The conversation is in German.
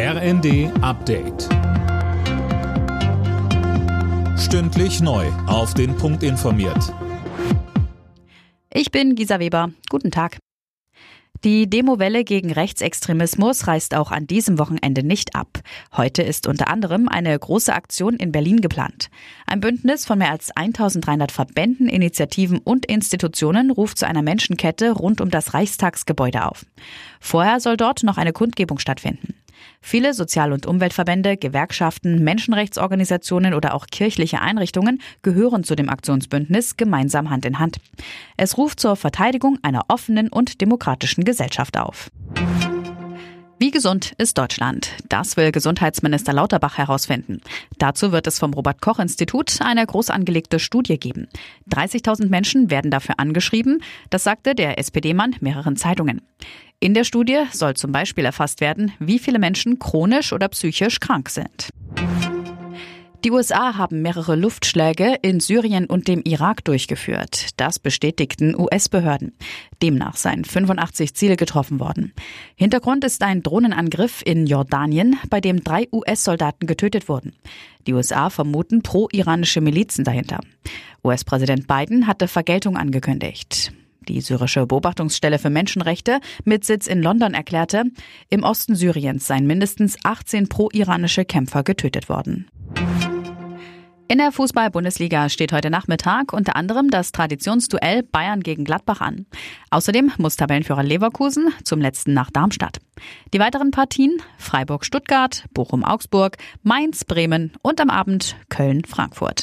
RND Update. Stündlich neu. Auf den Punkt informiert. Ich bin Gisa Weber. Guten Tag. Die Demowelle gegen Rechtsextremismus reißt auch an diesem Wochenende nicht ab. Heute ist unter anderem eine große Aktion in Berlin geplant. Ein Bündnis von mehr als 1300 Verbänden, Initiativen und Institutionen ruft zu einer Menschenkette rund um das Reichstagsgebäude auf. Vorher soll dort noch eine Kundgebung stattfinden. Viele Sozial- und Umweltverbände, Gewerkschaften, Menschenrechtsorganisationen oder auch kirchliche Einrichtungen gehören zu dem Aktionsbündnis gemeinsam Hand in Hand. Es ruft zur Verteidigung einer offenen und demokratischen Gesellschaft auf. Wie gesund ist Deutschland? Das will Gesundheitsminister Lauterbach herausfinden. Dazu wird es vom Robert Koch Institut eine groß angelegte Studie geben. 30.000 Menschen werden dafür angeschrieben, das sagte der SPD-Mann mehreren Zeitungen. In der Studie soll zum Beispiel erfasst werden, wie viele Menschen chronisch oder psychisch krank sind. Die USA haben mehrere Luftschläge in Syrien und dem Irak durchgeführt. Das bestätigten US-Behörden. Demnach seien 85 Ziele getroffen worden. Hintergrund ist ein Drohnenangriff in Jordanien, bei dem drei US-Soldaten getötet wurden. Die USA vermuten pro-iranische Milizen dahinter. US-Präsident Biden hatte Vergeltung angekündigt. Die syrische Beobachtungsstelle für Menschenrechte mit Sitz in London erklärte, im Osten Syriens seien mindestens 18 pro-iranische Kämpfer getötet worden. In der Fußball-Bundesliga steht heute Nachmittag unter anderem das Traditionsduell Bayern gegen Gladbach an. Außerdem muss Tabellenführer Leverkusen zum letzten nach Darmstadt. Die weiteren Partien Freiburg-Stuttgart, Bochum-Augsburg, Mainz-Bremen und am Abend Köln-Frankfurt.